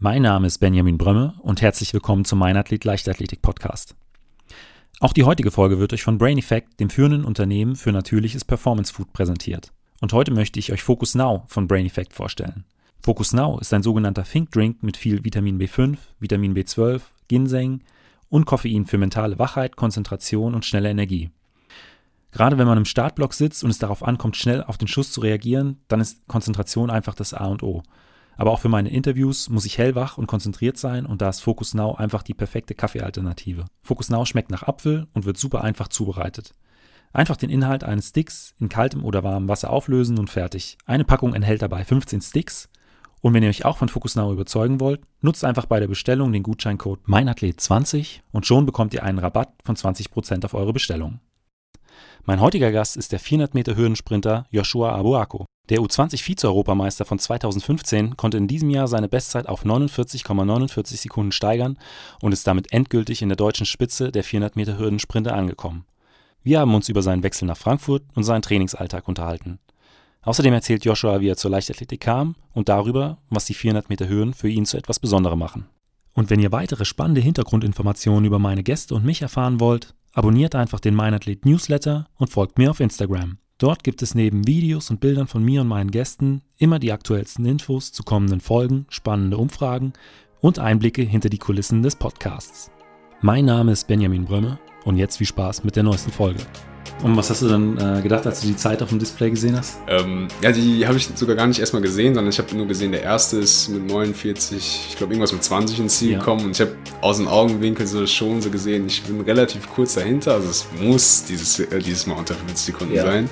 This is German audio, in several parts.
Mein Name ist Benjamin Brömme und herzlich willkommen zum Mein Athlet Leichtathletik Podcast. Auch die heutige Folge wird euch von Brain Effect, dem führenden Unternehmen für natürliches Performance Food, präsentiert. Und heute möchte ich euch Focus Now von Brain Effect vorstellen. Focus Now ist ein sogenannter Think Drink mit viel Vitamin B5, Vitamin B12, Ginseng und Koffein für mentale Wachheit, Konzentration und schnelle Energie. Gerade wenn man im Startblock sitzt und es darauf ankommt, schnell auf den Schuss zu reagieren, dann ist Konzentration einfach das A und O. Aber auch für meine Interviews muss ich hellwach und konzentriert sein und da ist Focus Now einfach die perfekte Kaffeealternative. Focus Now schmeckt nach Apfel und wird super einfach zubereitet. Einfach den Inhalt eines Sticks in kaltem oder warmem Wasser auflösen und fertig. Eine Packung enthält dabei 15 Sticks. Und wenn ihr euch auch von Focus Now überzeugen wollt, nutzt einfach bei der Bestellung den Gutscheincode MEINATHLET20 und schon bekommt ihr einen Rabatt von 20% auf eure Bestellung. Mein heutiger Gast ist der 400 Meter Hürdensprinter Joshua Abuako. Der U20-Vize-Europameister von 2015 konnte in diesem Jahr seine Bestzeit auf 49,49 Sekunden steigern und ist damit endgültig in der deutschen Spitze der 400 Meter Hürdensprinter angekommen. Wir haben uns über seinen Wechsel nach Frankfurt und seinen Trainingsalltag unterhalten. Außerdem erzählt Joshua, wie er zur Leichtathletik kam und darüber, was die 400 Meter Hürden für ihn zu etwas Besonderem machen. Und wenn ihr weitere spannende Hintergrundinformationen über meine Gäste und mich erfahren wollt, abonniert einfach den Meinathlet Newsletter und folgt mir auf Instagram. Dort gibt es neben Videos und Bildern von mir und meinen Gästen immer die aktuellsten Infos zu kommenden Folgen, spannende Umfragen und Einblicke hinter die Kulissen des Podcasts. Mein Name ist Benjamin Brömme und jetzt viel Spaß mit der neuesten Folge. Und was hast du dann äh, gedacht, als du die Zeit auf dem Display gesehen hast? Ähm, ja, die habe ich sogar gar nicht erstmal gesehen, sondern ich habe nur gesehen, der erste ist mit 49, ich glaube irgendwas mit 20 ins Ziel ja. gekommen und ich habe aus dem Augenwinkel so schon so gesehen, ich bin relativ kurz dahinter, also es muss dieses, äh, dieses Mal unter 50 Sekunden ja. sein.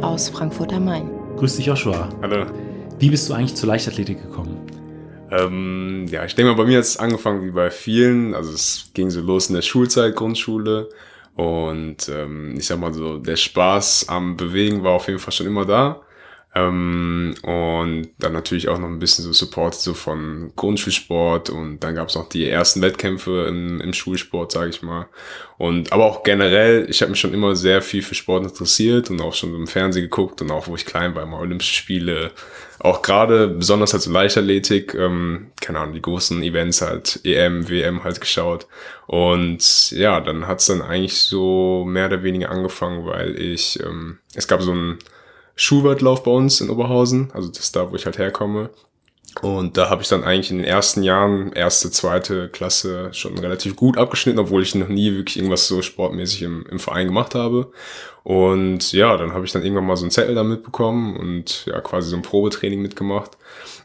Aus Frankfurt am Main. Grüß dich, Joshua. Hallo. Wie bist du eigentlich zur Leichtathletik gekommen? Ähm, ja, ich denke mal, bei mir hat es angefangen wie bei vielen. Also es ging so los in der Schulzeit, Grundschule. Und ähm, ich sag mal so, der Spaß am Bewegen war auf jeden Fall schon immer da. Ähm, und dann natürlich auch noch ein bisschen so Support so von Grundschulsport und dann gab es noch die ersten Wettkämpfe im, im Schulsport, sage ich mal. Und aber auch generell, ich habe mich schon immer sehr viel für Sport interessiert und auch schon im Fernsehen geguckt und auch wo ich klein war, immer Olympische Spiele, auch gerade besonders halt so Leichtathletik, ähm, keine Ahnung, die großen Events halt, EM, WM halt geschaut. Und ja, dann hat's dann eigentlich so mehr oder weniger angefangen, weil ich, ähm, es gab so ein Schulweitlauf bei uns in Oberhausen, also das ist da, wo ich halt herkomme. Und da habe ich dann eigentlich in den ersten Jahren, erste, zweite Klasse, schon relativ gut abgeschnitten, obwohl ich noch nie wirklich irgendwas so sportmäßig im, im Verein gemacht habe. Und ja, dann habe ich dann irgendwann mal so einen Zettel da mitbekommen und ja, quasi so ein Probetraining mitgemacht.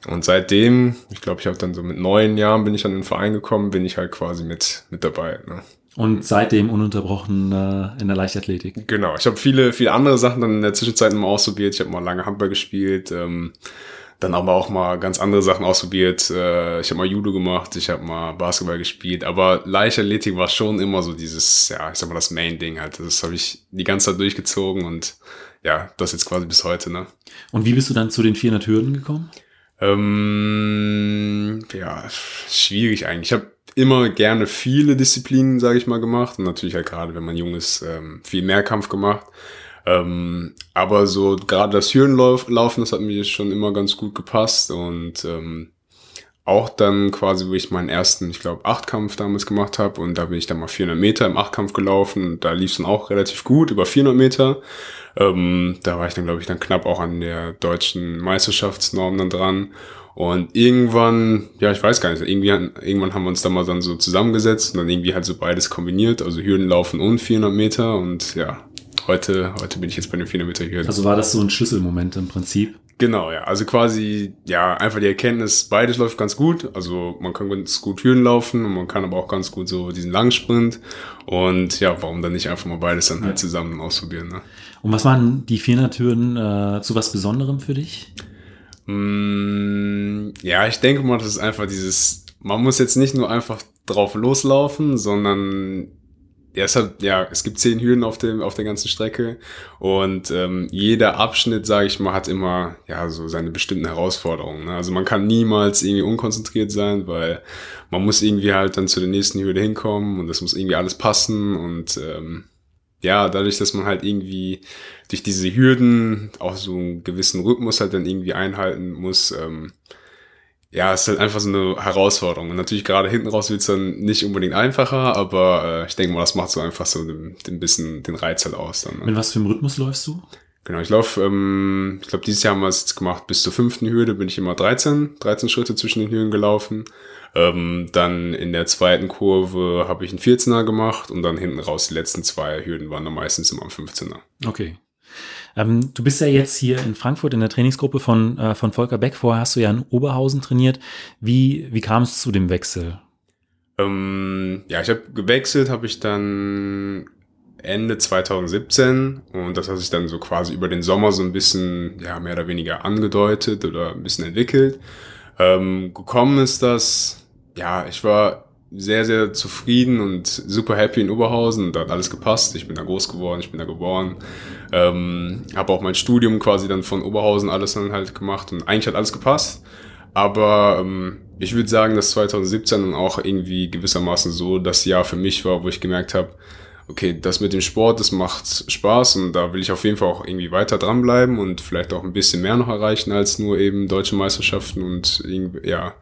Und seitdem, ich glaube, ich habe dann so mit neun Jahren bin ich dann in den Verein gekommen, bin ich halt quasi mit, mit dabei. Ne? Und seitdem ununterbrochen äh, in der Leichtathletik. Genau, ich habe viele, viele andere Sachen dann in der Zwischenzeit mal ausprobiert. Ich habe mal lange Handball gespielt, ähm, dann aber auch mal ganz andere Sachen ausprobiert. Äh, ich habe mal Judo gemacht, ich habe mal Basketball gespielt. Aber Leichtathletik war schon immer so dieses, ja, ich sag mal das Main-Ding halt. Das habe ich die ganze Zeit durchgezogen und ja, das jetzt quasi bis heute. Ne? Und wie bist du dann zu den 400 Hürden gekommen? Ähm, ja, schwierig eigentlich. Ich habe immer gerne viele Disziplinen, sage ich mal, gemacht. Und natürlich halt gerade, wenn man jung ist, ähm, viel Mehrkampf gemacht. Ähm, aber so gerade das Hürdenlaufen, das hat mir schon immer ganz gut gepasst. Und ähm, auch dann quasi, wo ich meinen ersten, ich glaube, Achtkampf damals gemacht habe. Und da bin ich dann mal 400 Meter im Achtkampf gelaufen. Da lief es dann auch relativ gut, über 400 Meter. Ähm, da war ich dann, glaube ich, dann knapp auch an der deutschen Meisterschaftsnorm dann dran. Und irgendwann, ja, ich weiß gar nicht, irgendwie, irgendwann haben wir uns da mal dann so zusammengesetzt und dann irgendwie halt so beides kombiniert, also Hürdenlaufen und 400 Meter und ja, heute, heute bin ich jetzt bei den 400 Meter Hürden. Also war das so ein Schlüsselmoment im Prinzip? Genau, ja. Also quasi, ja, einfach die Erkenntnis, beides läuft ganz gut. Also man kann ganz gut Hürden laufen und man kann aber auch ganz gut so diesen Langsprint. Und ja, warum dann nicht einfach mal beides dann halt zusammen ausprobieren, ne? Und was waren die 400 Hürden äh, zu was Besonderem für dich? Mm, ja, ich denke mal, das ist einfach dieses, man muss jetzt nicht nur einfach drauf loslaufen, sondern ja, es, hat, ja, es gibt zehn Hürden auf, dem, auf der ganzen Strecke und ähm, jeder Abschnitt, sage ich mal, hat immer ja so seine bestimmten Herausforderungen. Ne? Also man kann niemals irgendwie unkonzentriert sein, weil man muss irgendwie halt dann zu der nächsten Hürde hinkommen und das muss irgendwie alles passen und ähm, ja, dadurch, dass man halt irgendwie durch diese Hürden auch so einen gewissen Rhythmus halt dann irgendwie einhalten muss, ähm, ja, ist halt einfach so eine Herausforderung. Und natürlich gerade hinten raus wird es dann nicht unbedingt einfacher, aber äh, ich denke mal, das macht so einfach so ein bisschen den Reiz halt aus. Dann, ne? Mit was für einem Rhythmus läufst du? Genau, ich laufe, ähm, ich glaube, dieses Jahr haben wir es jetzt gemacht, bis zur fünften Hürde bin ich immer 13, 13 Schritte zwischen den Hürden gelaufen. Ähm, dann in der zweiten Kurve habe ich einen 14er gemacht und dann hinten raus die letzten zwei Hürden waren dann meistens immer am 15er. Okay. Ähm, du bist ja jetzt hier in Frankfurt in der Trainingsgruppe von, äh, von Volker Beck. Vorher hast du ja in Oberhausen trainiert. Wie, wie kam es zu dem Wechsel? Ähm, ja, ich habe gewechselt, habe ich dann Ende 2017 und das hat sich dann so quasi über den Sommer so ein bisschen, ja, mehr oder weniger angedeutet oder ein bisschen entwickelt. Ähm, gekommen ist das, ja, ich war sehr, sehr zufrieden und super happy in Oberhausen. Da hat alles gepasst. Ich bin da groß geworden, ich bin da geboren. Ähm, habe auch mein Studium quasi dann von Oberhausen alles dann halt gemacht und eigentlich hat alles gepasst. Aber ähm, ich würde sagen, dass 2017 dann auch irgendwie gewissermaßen so das Jahr für mich war, wo ich gemerkt habe, okay, das mit dem Sport, das macht Spaß und da will ich auf jeden Fall auch irgendwie weiter dranbleiben und vielleicht auch ein bisschen mehr noch erreichen als nur eben deutsche Meisterschaften und ja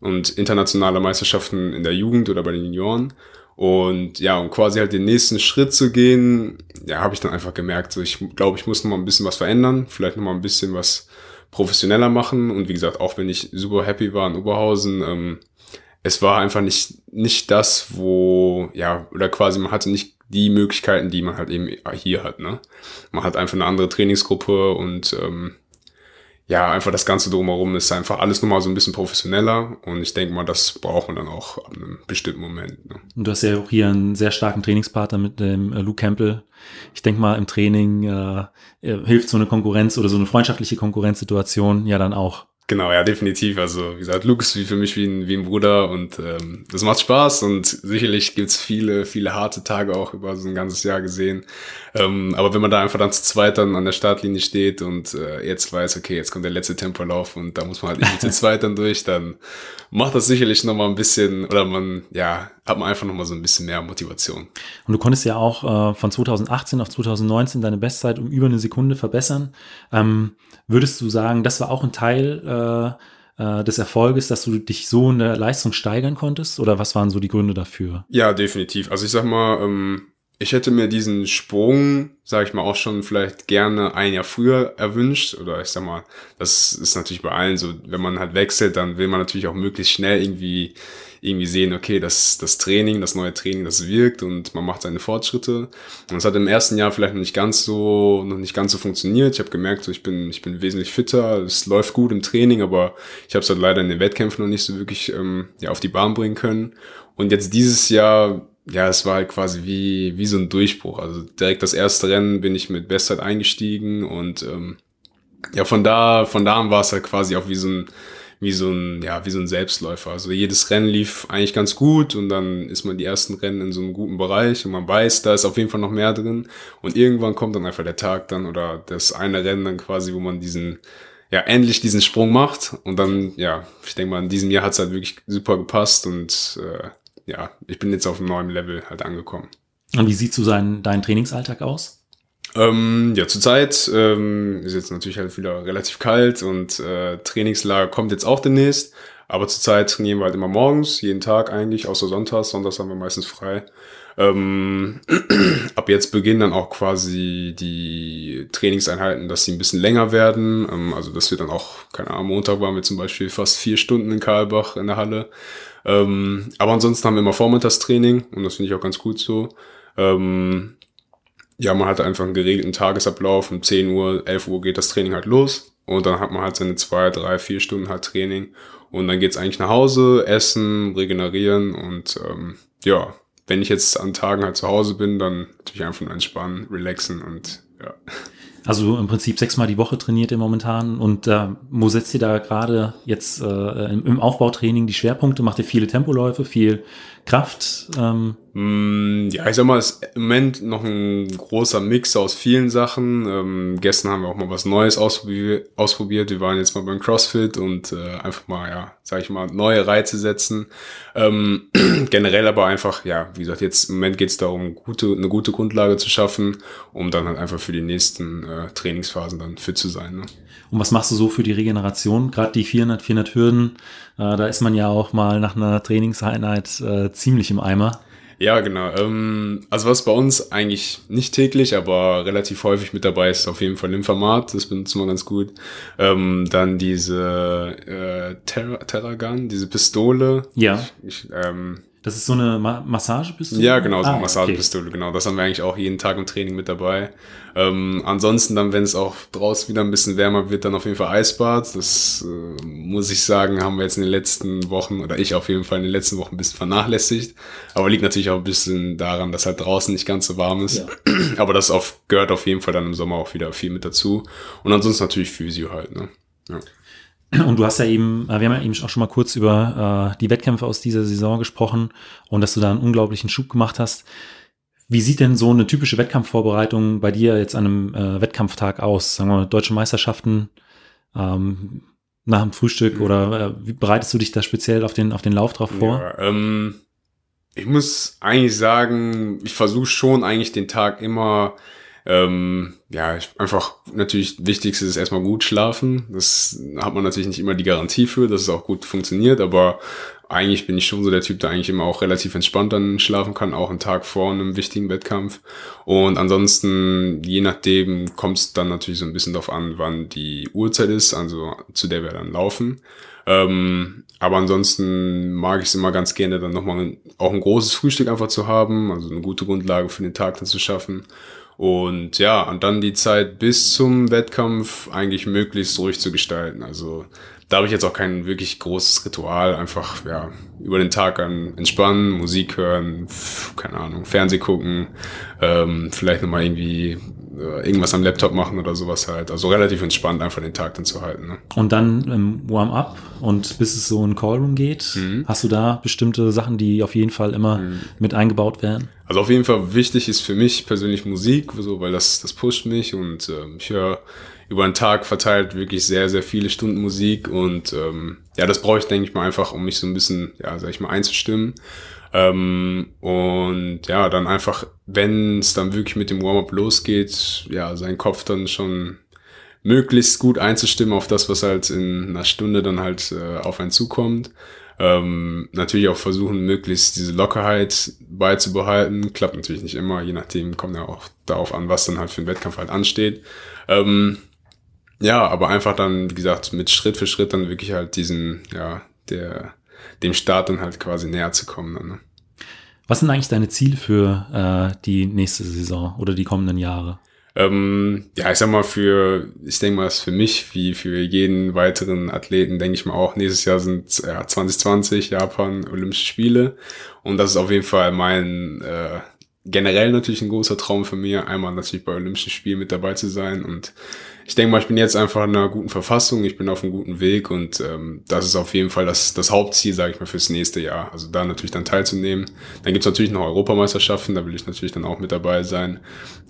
und internationale Meisterschaften in der Jugend oder bei den Junioren. Und ja, um quasi halt den nächsten Schritt zu gehen, ja, habe ich dann einfach gemerkt, so ich glaube, ich muss noch mal ein bisschen was verändern, vielleicht noch mal ein bisschen was professioneller machen. Und wie gesagt, auch wenn ich super happy war in Oberhausen, ähm, es war einfach nicht, nicht das, wo, ja, oder quasi man hatte nicht die Möglichkeiten, die man halt eben hier hat. Ne? Man hat einfach eine andere Trainingsgruppe und ähm, ja, einfach das Ganze drumherum ist einfach alles nochmal so ein bisschen professioneller und ich denke mal, das braucht man dann auch an einem bestimmten Moment. Ne? Und du hast ja auch hier einen sehr starken Trainingspartner mit dem äh, Luke Campbell. Ich denke mal, im Training äh, hilft so eine Konkurrenz oder so eine freundschaftliche Konkurrenzsituation ja dann auch. Genau, ja, definitiv. Also wie gesagt, Luke ist wie für mich wie ein, wie ein Bruder und ähm, das macht Spaß und sicherlich gibt's viele, viele harte Tage auch über so ein ganzes Jahr gesehen. Ähm, aber wenn man da einfach dann zu zweit dann an der Startlinie steht und äh, jetzt weiß, okay, jetzt kommt der letzte Tempolauf und da muss man halt irgendwie zu zweit dann durch, dann macht das sicherlich nochmal ein bisschen, oder man, ja, hat man einfach nochmal so ein bisschen mehr Motivation. Und du konntest ja auch äh, von 2018 auf 2019 deine Bestzeit um über eine Sekunde verbessern. Ähm, würdest du sagen, das war auch ein Teil äh, äh, des Erfolges, dass du dich so in der Leistung steigern konntest? Oder was waren so die Gründe dafür? Ja, definitiv. Also ich sag mal, ähm, ich hätte mir diesen Sprung, sage ich mal, auch schon vielleicht gerne ein Jahr früher erwünscht. Oder ich sag mal, das ist natürlich bei allen so, wenn man halt wechselt, dann will man natürlich auch möglichst schnell irgendwie irgendwie sehen, okay, das, das Training, das neue Training, das wirkt und man macht seine Fortschritte. Und es hat im ersten Jahr vielleicht noch nicht ganz so, noch nicht ganz so funktioniert. Ich habe gemerkt, so ich bin, ich bin wesentlich fitter, es läuft gut im Training, aber ich habe es halt leider in den Wettkämpfen noch nicht so wirklich ähm, ja, auf die Bahn bringen können. Und jetzt dieses Jahr ja, es war halt quasi wie, wie so ein Durchbruch. Also direkt das erste Rennen bin ich mit Bestzeit eingestiegen und ähm, ja, von da, von da an war es halt quasi auch wie so ein, wie so ein, ja, wie so ein Selbstläufer. Also jedes Rennen lief eigentlich ganz gut und dann ist man die ersten Rennen in so einem guten Bereich und man weiß, da ist auf jeden Fall noch mehr drin. Und irgendwann kommt dann einfach der Tag dann oder das eine Rennen dann quasi, wo man diesen, ja, endlich diesen Sprung macht. Und dann, ja, ich denke mal, in diesem Jahr hat es halt wirklich super gepasst und äh, ja, ich bin jetzt auf einem neuen Level halt angekommen. Und wie sieht so sein, dein Trainingsalltag aus? Ähm, ja, zurzeit ähm, ist jetzt natürlich halt wieder relativ kalt und äh, Trainingslager kommt jetzt auch demnächst. Aber zurzeit trainieren wir halt immer morgens, jeden Tag eigentlich, außer Sonntags. Sonntags haben wir meistens frei. Ähm, ab jetzt beginnen dann auch quasi die Trainingseinheiten, dass sie ein bisschen länger werden. Ähm, also dass wir dann auch, keine Ahnung, Montag waren wir zum Beispiel fast vier Stunden in Karlbach in der Halle. Ähm, aber ansonsten haben wir immer Vormittagstraining und das finde ich auch ganz gut so. Ähm, ja, man hat einfach einen geregelten Tagesablauf. Um 10 Uhr, 11 Uhr geht das Training halt los. Und dann hat man halt seine zwei, drei, vier Stunden halt Training. Und dann geht's eigentlich nach Hause, essen, regenerieren und ähm, ja, wenn ich jetzt an Tagen halt zu Hause bin, dann natürlich einfach nur entspannen, relaxen und ja. Also im Prinzip sechsmal die Woche trainiert ihr momentan. Und äh, wo setzt ihr da gerade jetzt äh, im, Aufbautraining die Schwerpunkte? Macht ihr viele Tempoläufe, viel Kraft? Ähm? Mm, Ja, ich sag mal, es ist im Moment noch ein großer Mix aus vielen Sachen. Ähm, gestern haben wir auch mal was Neues ausprobiert. ausprobiert. Wir waren jetzt mal beim CrossFit und äh, einfach mal, ja, sag ich mal, neue Reize setzen. Ähm, generell aber einfach, ja, wie gesagt, jetzt im Moment geht es darum, gute, eine gute Grundlage zu schaffen, um dann halt einfach für die nächsten äh, Trainingsphasen dann fit zu sein. Ne? Und was machst du so für die Regeneration? Gerade die 400, 400 Hürden, äh, da ist man ja auch mal nach einer Trainingseinheit äh, ziemlich im Eimer. Ja, genau. Ähm, also was bei uns eigentlich nicht täglich, aber relativ häufig mit dabei ist, auf jeden Fall Lymphamat. Das benutzen wir ganz gut. Ähm, dann diese äh, Terra Terragun, diese Pistole. Ja. Ich, ähm, Das ist so eine Ma Massagepistole? ja, genau, so eine Ah, Massagepistole, genau. Das haben wir eigentlich auch jeden Tag im Training mit dabei. Ähm, ansonsten dann, wenn es auch draußen wieder ein bisschen wärmer wird, dann auf jeden Fall Eisbad. Das äh, muss ich sagen, haben wir jetzt in den letzten Wochen, oder ich auf jeden Fall in den letzten Wochen ein bisschen vernachlässigt. Aber liegt natürlich auch ein bisschen daran, dass halt draußen nicht ganz so warm ist. Aber das auf, gehört auf jeden Fall dann im Sommer auch wieder viel mit dazu. Und ansonsten natürlich Physio halt, ne? Ja. Und du hast ja eben, äh, wir haben ja eben auch schon mal kurz über äh, die Wettkämpfe aus dieser Saison gesprochen und dass du da einen unglaublichen Schub gemacht hast. Wie sieht denn so eine typische Wettkampfvorbereitung bei dir jetzt an einem äh, Wettkampftag aus? Sagen wir mal, deutsche Meisterschaften ähm, nach dem Frühstück oder äh, wie bereitest du dich da speziell auf den, auf den Lauf drauf vor? Ja, ähm, ich muss eigentlich sagen, ich versuche schon eigentlich den Tag immer, ähm, ja, einfach natürlich wichtigste ist erstmal gut schlafen. Das hat man natürlich nicht immer die Garantie für, dass es auch gut funktioniert, aber eigentlich bin ich schon so der Typ, der eigentlich immer auch relativ entspannt dann schlafen kann, auch einen Tag vor einem wichtigen Wettkampf. Und ansonsten, je nachdem, kommt es dann natürlich so ein bisschen darauf an, wann die Uhrzeit ist, also zu der wir dann laufen. Ähm, aber ansonsten mag ich es immer ganz gerne, dann nochmal auch ein großes Frühstück einfach zu haben, also eine gute Grundlage für den Tag dann zu schaffen. Und ja, und dann die Zeit bis zum Wettkampf eigentlich möglichst ruhig zu gestalten. Also da habe ich jetzt auch kein wirklich großes Ritual. Einfach, ja, über den Tag an entspannen, Musik hören, keine Ahnung, Fernseh gucken, ähm, vielleicht nochmal irgendwie irgendwas am Laptop machen oder sowas halt. Also relativ entspannt einfach den Tag dann zu halten. Ne? Und dann im Warm-up und bis es so in Callroom geht, Mhm. hast du da bestimmte Sachen, die auf jeden Fall immer mit eingebaut werden? Also auf jeden Fall wichtig ist für mich persönlich Musik, so, weil das, das pusht mich und ähm, ich höre über den Tag verteilt wirklich sehr, sehr viele Stunden Musik und ähm, ja, das brauche ich, denke ich mal, einfach, um mich so ein bisschen, ja, sag ich mal, einzustimmen. Ähm, und ja, dann einfach, wenn es dann wirklich mit dem Warm-up losgeht, ja, seinen Kopf dann schon möglichst gut einzustimmen auf das, was halt in einer Stunde dann halt äh, auf einen zukommt. Ähm, natürlich auch versuchen, möglichst diese Lockerheit beizubehalten. Klappt natürlich nicht immer, je nachdem kommt ja auch darauf an, was dann halt für einen Wettkampf halt ansteht. Ähm, ja, aber einfach dann, wie gesagt, mit Schritt für Schritt dann wirklich halt diesen, ja, der, dem Start dann halt quasi näher zu kommen. Dann, ne? Was sind eigentlich deine Ziele für äh, die nächste Saison oder die kommenden Jahre? Ähm, ja, ich sag mal, für, ich denke mal, ist für mich wie für jeden weiteren Athleten, denke ich mal auch, nächstes Jahr sind ja, 2020 Japan Olympische Spiele. Und das ist auf jeden Fall mein äh, generell natürlich ein großer Traum für mir, einmal natürlich bei Olympischen Spielen mit dabei zu sein. Und ich denke mal, ich bin jetzt einfach in einer guten Verfassung, ich bin auf einem guten Weg und ähm, das ist auf jeden Fall das, das Hauptziel, sage ich mal, fürs nächste Jahr. Also da natürlich dann teilzunehmen. Dann gibt's natürlich noch Europameisterschaften, da will ich natürlich dann auch mit dabei sein.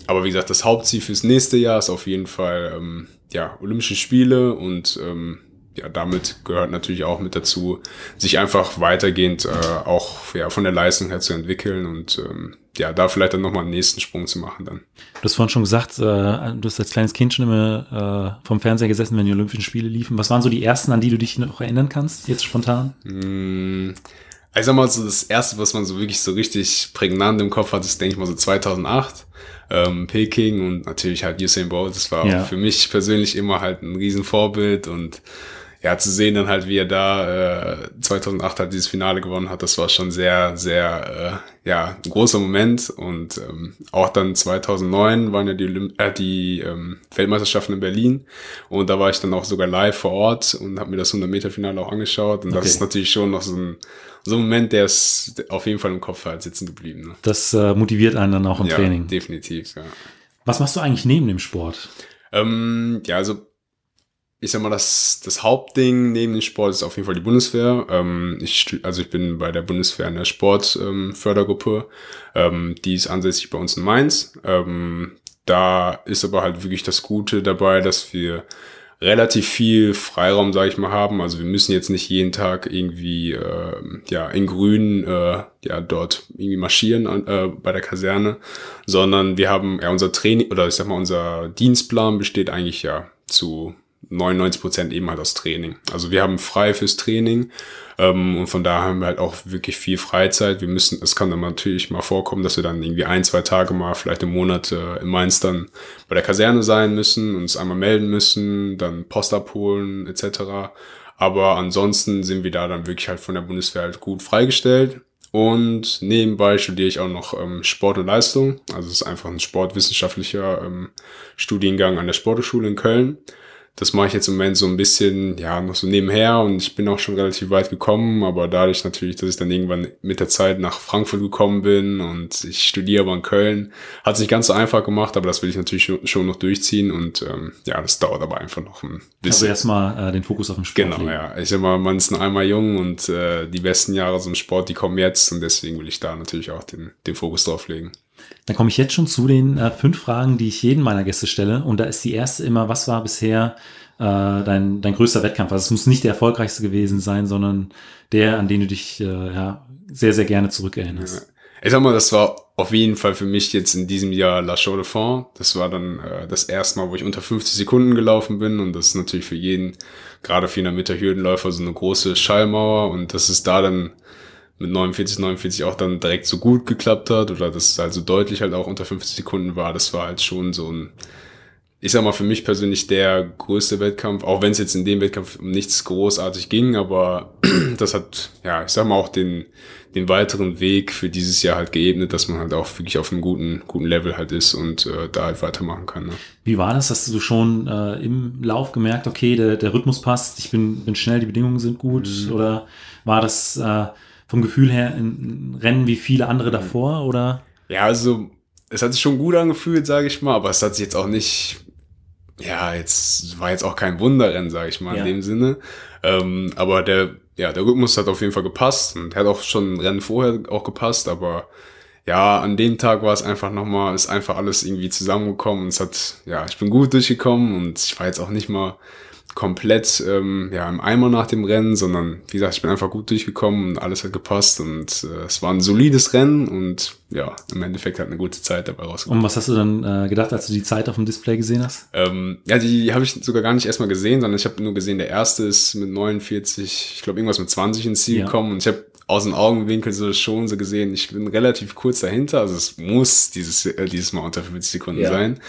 Aber wie gesagt, das Hauptziel fürs nächste Jahr ist auf jeden Fall ähm, ja, Olympische Spiele und ähm, ja, damit gehört natürlich auch mit dazu, sich einfach weitergehend äh, auch ja, von der Leistung her zu entwickeln und ähm, ja, da vielleicht dann nochmal einen nächsten Sprung zu machen dann. Du hast vorhin schon gesagt, äh, du hast als kleines Kind schon immer äh, vom Fernseher gesessen, wenn die Olympischen Spiele liefen. Was waren so die ersten, an die du dich noch erinnern kannst, jetzt spontan? Mm, Ich sag mal so, das erste, was man so wirklich so richtig prägnant im Kopf hat, ist, denke ich mal, so 2008. Ähm, Peking und natürlich halt Usain Bolt. Das war Ja. für mich persönlich immer halt ein Riesenvorbild und ja, zu sehen dann halt, wie er da äh, 2008 halt dieses Finale gewonnen hat, das war schon sehr, sehr, äh, ja, ein großer Moment. Und ähm, auch dann 2009 waren ja die, Olymp äh, die ähm, Weltmeisterschaften in Berlin und da war ich dann auch sogar live vor Ort und habe mir das 100-Meter-Finale auch angeschaut. Und das Okay. ist natürlich schon noch so ein, so ein Moment, der ist auf jeden Fall im Kopf halt sitzen geblieben. Ne? Das äh, motiviert einen dann auch im ja, Training. definitiv, ja. Was machst du eigentlich neben dem Sport? Ähm, ja, also ich sag mal, das, das Hauptding neben dem Sport ist auf jeden Fall die Bundeswehr. Ähm, ich, also ich bin bei der Bundeswehr in der Sportfördergruppe. Ähm, ähm, die ist ansässig bei uns in Mainz. Ähm, da ist aber halt wirklich das Gute dabei, dass wir relativ viel Freiraum, sage ich mal, haben. Also wir müssen jetzt nicht jeden Tag irgendwie äh, ja in Grün äh, ja dort irgendwie marschieren äh, bei der Kaserne, sondern wir haben ja unser Training oder ich sag mal unser Dienstplan besteht eigentlich ja zu 99 Prozent eben halt aus Training. Also wir haben frei fürs Training ähm, und von daher haben wir halt auch wirklich viel Freizeit. Wir müssen, es kann dann natürlich mal vorkommen, dass wir dann irgendwie ein, zwei Tage mal vielleicht im Monat äh, in Mainz dann bei der Kaserne sein müssen, uns einmal melden müssen, dann Post abholen etc. Aber ansonsten sind wir da dann wirklich halt von der Bundeswehr halt gut freigestellt. Und nebenbei studiere ich auch noch ähm, Sport und Leistung. Also es ist einfach ein sportwissenschaftlicher ähm, Studiengang an der Sporthochschule in Köln das mache ich jetzt im Moment so ein bisschen, ja, noch so nebenher und ich bin auch schon relativ weit gekommen, aber dadurch natürlich, dass ich dann irgendwann mit der Zeit nach Frankfurt gekommen bin und ich studiere aber in Köln, hat es nicht ganz so einfach gemacht, aber das will ich natürlich schon noch durchziehen und ähm, ja, das dauert aber einfach noch ein bisschen. Also erstmal äh, den Fokus auf den Sport. Genau, legen. ja. Ich sag mal, man ist nur einmal jung und äh, die besten Jahre so im Sport, die kommen jetzt und deswegen will ich da natürlich auch den, den Fokus drauf legen. Dann komme ich jetzt schon zu den äh, fünf Fragen, die ich jedem meiner Gäste stelle. Und da ist die erste immer, was war bisher äh, dein, dein größter Wettkampf? Also es muss nicht der erfolgreichste gewesen sein, sondern der, an den du dich äh, ja, sehr, sehr gerne zurückerinnerst. Ich sag mal, das war auf jeden Fall für mich jetzt in diesem Jahr La Chaux de Fonds. Das war dann äh, das erste Mal, wo ich unter 50 Sekunden gelaufen bin. Und das ist natürlich für jeden, gerade 400 Meter Hürdenläufer, so eine große Schallmauer. Und das ist da dann mit 49, 49 auch dann direkt so gut geklappt hat oder dass es halt so deutlich halt auch unter 50 Sekunden war, das war halt schon so ein, ich sag mal, für mich persönlich der größte Wettkampf, auch wenn es jetzt in dem Wettkampf um nichts großartig ging, aber das hat, ja, ich sag mal auch den, den weiteren Weg für dieses Jahr halt geebnet, dass man halt auch wirklich auf einem guten, guten Level halt ist und äh, da halt weitermachen kann. Ne? Wie war das? Hast du schon äh, im Lauf gemerkt, okay, der, der Rhythmus passt, ich bin, bin schnell, die Bedingungen sind gut mhm. oder war das äh, vom Gefühl her ein Rennen wie viele andere mhm. davor, oder? Ja, also es hat sich schon gut angefühlt, sage ich mal, aber es hat sich jetzt auch nicht, ja, jetzt war jetzt auch kein Wunderrennen, sage ich mal, ja. in dem Sinne. Ähm, aber der, ja, der Rhythmus hat auf jeden Fall gepasst und hat auch schon ein Rennen vorher auch gepasst, aber ja, an dem Tag war es einfach nochmal, ist einfach alles irgendwie zusammengekommen. Es hat, ja, ich bin gut durchgekommen und ich war jetzt auch nicht mal komplett ähm, ja, im Eimer nach dem Rennen, sondern wie gesagt, ich bin einfach gut durchgekommen und alles hat gepasst und äh, es war ein solides Rennen und ja, im Endeffekt hat eine gute Zeit dabei rausgekommen. Und was hast du dann äh, gedacht, als du die Zeit auf dem Display gesehen hast? Ähm, ja, die habe ich sogar gar nicht erstmal gesehen, sondern ich habe nur gesehen, der erste ist mit 49, ich glaube irgendwas mit 20 ins Ziel ja. gekommen und ich habe aus dem Augenwinkel so schon so gesehen, ich bin relativ kurz dahinter, also es muss dieses, äh, dieses Mal unter 50 Sekunden ja. sein.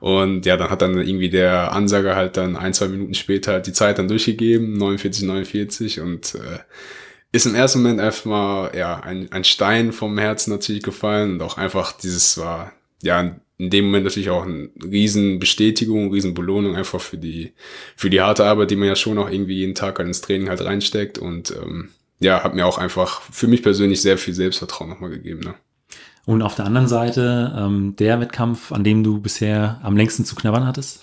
Und ja, dann hat dann irgendwie der Ansager halt dann ein, zwei Minuten später die Zeit dann durchgegeben, 49, 49 und äh, ist im ersten Moment einfach mal ja, ein, ein Stein vom Herzen natürlich gefallen und auch einfach dieses war, ja, in dem Moment natürlich auch eine riesen Bestätigung, riesen Belohnung einfach für die, für die harte Arbeit, die man ja schon auch irgendwie jeden Tag halt ins Training halt reinsteckt und ähm, ja, hat mir auch einfach für mich persönlich sehr viel Selbstvertrauen nochmal gegeben. Ne? Und auf der anderen Seite ähm, der Wettkampf, an dem du bisher am längsten zu knabbern hattest?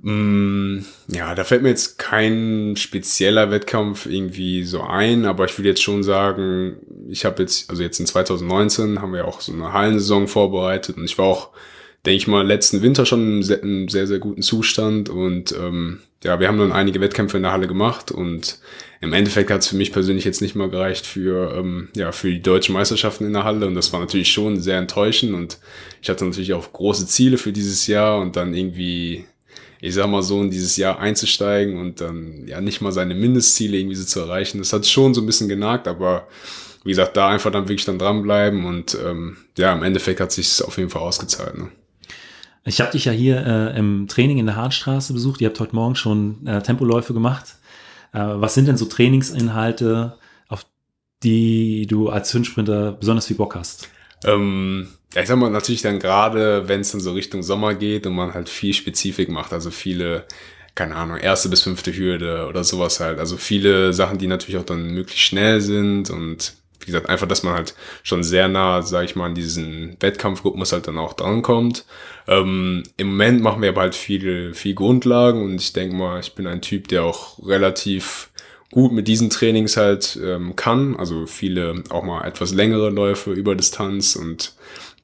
Mm, ja, da fällt mir jetzt kein spezieller Wettkampf irgendwie so ein, aber ich will jetzt schon sagen, ich habe jetzt, also jetzt in 2019 haben wir auch so eine Hallensaison vorbereitet und ich war auch, denke ich mal, letzten Winter schon in einem sehr, sehr guten Zustand. Und ähm, ja, wir haben dann einige Wettkämpfe in der Halle gemacht. Und im Endeffekt hat es für mich persönlich jetzt nicht mal gereicht für, ähm, ja, für die deutschen Meisterschaften in der Halle. Und das war natürlich schon sehr enttäuschend. Und ich hatte natürlich auch große Ziele für dieses Jahr. Und dann irgendwie, ich sag mal so, in dieses Jahr einzusteigen und dann ja nicht mal seine Mindestziele irgendwie so zu erreichen, das hat schon so ein bisschen genagt, aber wie gesagt, da einfach dann wirklich dann dranbleiben. Und ähm, ja, im Endeffekt hat sich auf jeden Fall ausgezahlt. Ne? Ich habe dich ja hier äh, im Training in der Hartstraße besucht. Ihr habt heute Morgen schon äh, Tempoläufe gemacht. Äh, was sind denn so Trainingsinhalte, auf die du als Hündsprinter besonders viel Bock hast? Ähm, ja, ich sag mal, natürlich dann gerade, wenn es dann so Richtung Sommer geht und man halt viel Spezifik macht, also viele, keine Ahnung, erste bis fünfte Hürde oder sowas halt. Also viele Sachen, die natürlich auch dann möglichst schnell sind und wie gesagt, einfach, dass man halt schon sehr nah, sag ich mal, an diesen Wettkampfrhythmus halt dann auch drankommt. Ähm, Im Moment machen wir aber halt viel, viel Grundlagen und ich denke mal, ich bin ein Typ, der auch relativ gut mit diesen Trainings halt ähm, kann. Also viele auch mal etwas längere Läufe über Distanz und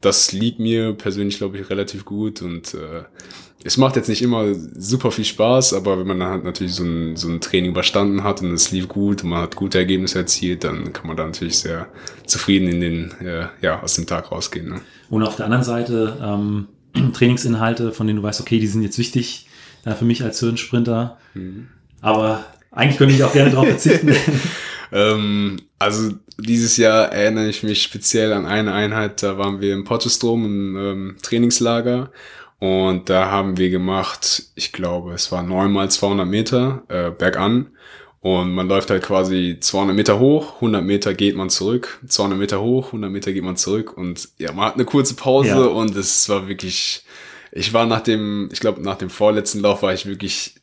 das liegt mir persönlich, glaube ich, relativ gut und äh, es macht jetzt nicht immer super viel Spaß, aber wenn man dann halt natürlich so ein, so ein Training überstanden hat und es lief gut und man hat gute Ergebnisse erzielt, dann kann man da natürlich sehr zufrieden in den, äh, ja, aus dem Tag rausgehen. Ne? Und auf der anderen Seite ähm, Trainingsinhalte, von denen du weißt, okay, die sind jetzt wichtig äh, für mich als Hürdensprinter. Mhm. Aber eigentlich könnte ich auch gerne darauf verzichten. ähm, also dieses Jahr erinnere ich mich speziell an eine Einheit, da waren wir im Potchestrom im ähm, Trainingslager und da haben wir gemacht, ich glaube, es war neunmal 200 Meter äh, bergan. Und man läuft halt quasi 200 Meter hoch, 100 Meter geht man zurück, 200 Meter hoch, 100 Meter geht man zurück. Und ja, man hat eine kurze Pause ja. und es war wirklich, ich war nach dem, ich glaube, nach dem vorletzten Lauf war ich wirklich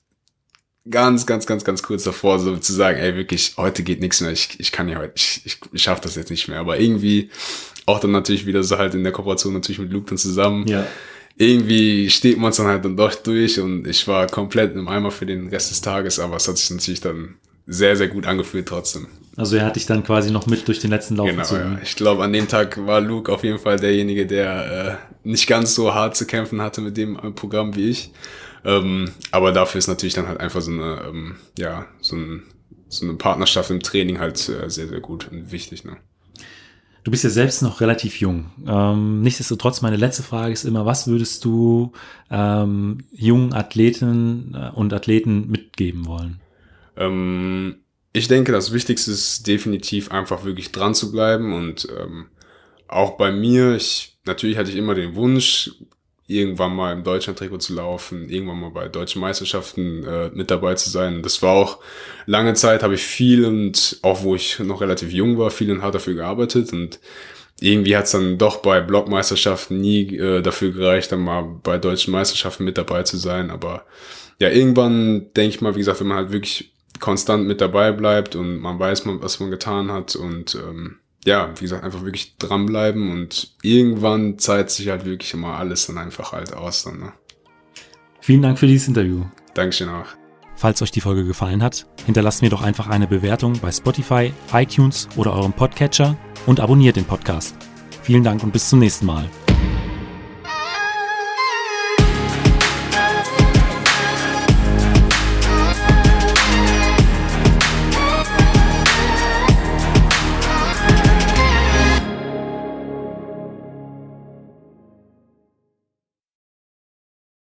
ganz, ganz, ganz, ganz kurz davor, so zu sagen, ey, wirklich, heute geht nichts mehr, ich, ich kann ja heute, ich, ich, ich schaffe das jetzt nicht mehr. Aber irgendwie auch dann natürlich wieder so halt in der Kooperation natürlich mit Luke dann zusammen. Ja irgendwie steht man es dann halt dann doch durch und ich war komplett im Eimer für den Rest des Tages, aber es hat sich natürlich dann sehr, sehr gut angefühlt trotzdem. Also er hat dich dann quasi noch mit durch den letzten Lauf genau, gezogen. Ja. Ich glaube, an dem Tag war Luke auf jeden Fall derjenige, der äh, nicht ganz so hart zu kämpfen hatte mit dem Programm wie ich. Ähm, aber dafür ist natürlich dann halt einfach so eine, ähm, ja, so, ein, so eine Partnerschaft im Training halt äh, sehr, sehr gut und wichtig. Ne? Du bist ja selbst noch relativ jung. Ähm, nichtsdestotrotz, meine letzte Frage ist immer, was würdest du ähm, jungen Athleten äh, und Athleten mitgeben wollen? Ähm, ich denke, das Wichtigste ist definitiv einfach wirklich dran zu bleiben und ähm, auch bei mir, ich, natürlich hatte ich immer den Wunsch, irgendwann mal im Deutschland-Trikot zu laufen, irgendwann mal bei deutschen Meisterschaften äh, mit dabei zu sein. Das war auch lange Zeit, habe ich viel und auch wo ich noch relativ jung war, viel und hart dafür gearbeitet und irgendwie hat es dann doch bei Blockmeisterschaften nie äh, dafür gereicht, dann mal bei deutschen Meisterschaften mit dabei zu sein. Aber ja, irgendwann denke ich mal, wie gesagt, wenn man halt wirklich konstant mit dabei bleibt und man weiß, was man getan hat und ähm, ja, wie gesagt, einfach wirklich dranbleiben und irgendwann zeigt sich halt wirklich immer alles dann einfach halt aus. Dann, ne? Vielen Dank für dieses Interview. Dankeschön auch. Falls euch die Folge gefallen hat, hinterlasst mir doch einfach eine Bewertung bei Spotify, iTunes oder eurem Podcatcher und abonniert den Podcast. Vielen Dank und bis zum nächsten Mal.